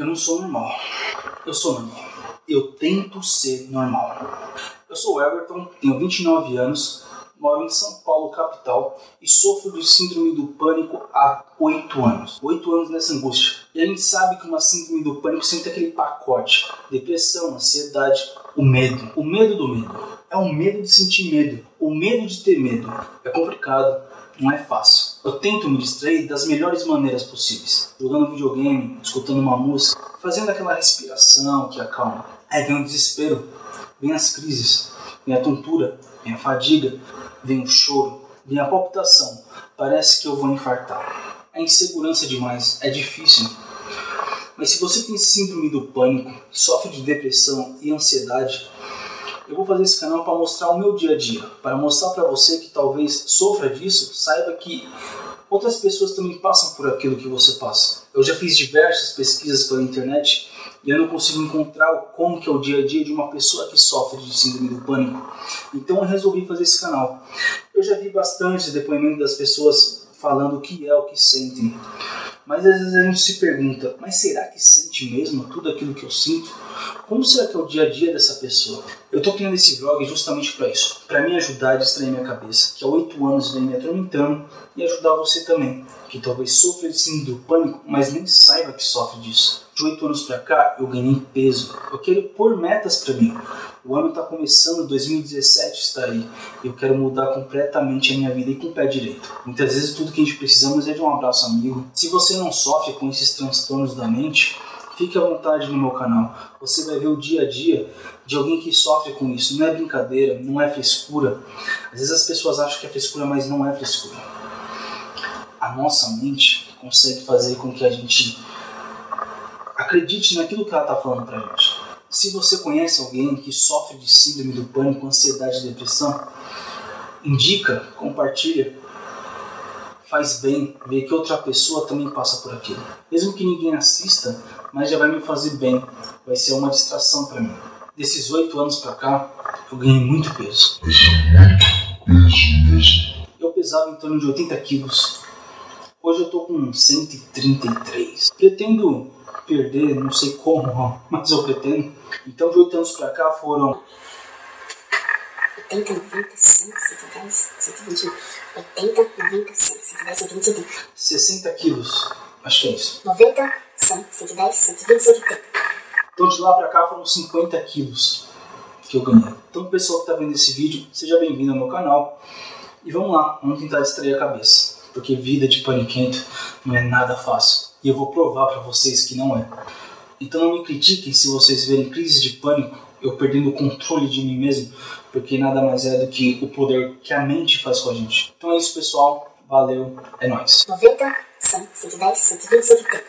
Eu não sou normal. Eu sou normal. Eu tento ser normal. Eu sou o Everton, tenho 29 anos, moro em São Paulo, capital, e sofro de síndrome do pânico há 8 anos. 8 anos nessa angústia. E a gente sabe que uma síndrome do pânico sempre tem aquele pacote: depressão, ansiedade, o medo. O medo do medo. É o medo de sentir medo. O medo de ter medo. É complicado, não é fácil. Eu tento me distrair das melhores maneiras possíveis. Jogando videogame, escutando uma música, fazendo aquela respiração que acalma. Aí vem o desespero, vem as crises, vem a tontura, vem a fadiga, vem o choro, vem a palpitação. Parece que eu vou infartar. É insegurança demais, é difícil. Mas se você tem síndrome do pânico, sofre de depressão e ansiedade, eu vou fazer esse canal para mostrar o meu dia a dia, para mostrar para você que talvez sofra disso, saiba que outras pessoas também passam por aquilo que você passa. Eu já fiz diversas pesquisas pela internet e eu não consigo encontrar como que é o dia a dia de uma pessoa que sofre de síndrome do pânico. Então eu resolvi fazer esse canal. Eu já vi bastante depoimento das pessoas falando o que é o que sentem. Mas às vezes a gente se pergunta, mas será que sente mesmo tudo aquilo que eu sinto? Como será que é o dia a dia dessa pessoa? Eu estou criando esse vlog justamente para isso, para me ajudar a distrair minha cabeça, que há oito anos vem me atormentando, e ajudar você também, que talvez sofra de síndrome do pânico, mas nem saiba que sofre disso. De oito anos para cá, eu ganhei peso. Eu quero pôr metas para mim. O ano está começando, 2017 está aí. Eu quero mudar completamente a minha vida e com o pé direito. Muitas vezes tudo que a gente precisamos é de um abraço amigo. Se você não sofre com esses transtornos da mente, fique à vontade no meu canal. Você vai ver o dia a dia de alguém que sofre com isso. Não é brincadeira, não é frescura. Às vezes as pessoas acham que é frescura, mas não é frescura. A nossa mente consegue fazer com que a gente acredite naquilo que ela está falando pra gente. Se você conhece alguém que sofre de síndrome do pânico, ansiedade e depressão, indica, compartilha, faz bem ver que outra pessoa também passa por aquilo. Mesmo que ninguém assista, mas já vai me fazer bem, vai ser uma distração para mim. Desses oito anos para cá, eu ganhei muito peso. Eu pesava em torno de 80 quilos. Hoje eu tô com 133. Pretendo perder, não sei como, mas eu pretendo. Então de oito anos para cá foram 80, 90, 100, 110, 120, 80, 90, 100, 110, 120, 130. 60 quilos. Acho que é isso. 90, 100, 110, 120, 130. Então de lá pra cá foram 50 quilos que eu ganhei. Então pessoal que tá vendo esse vídeo, seja bem-vindo ao meu canal. E vamos lá, vamos tentar distrair a cabeça. Porque vida de paniquento não é nada fácil. E eu vou provar para vocês que não é. Então não me critiquem se vocês verem crises de pânico, eu perdendo o controle de mim mesmo, porque nada mais é do que o poder que a mente faz com a gente. Então é isso, pessoal. Valeu, é nóis. 90, 100, 110, 120, 130.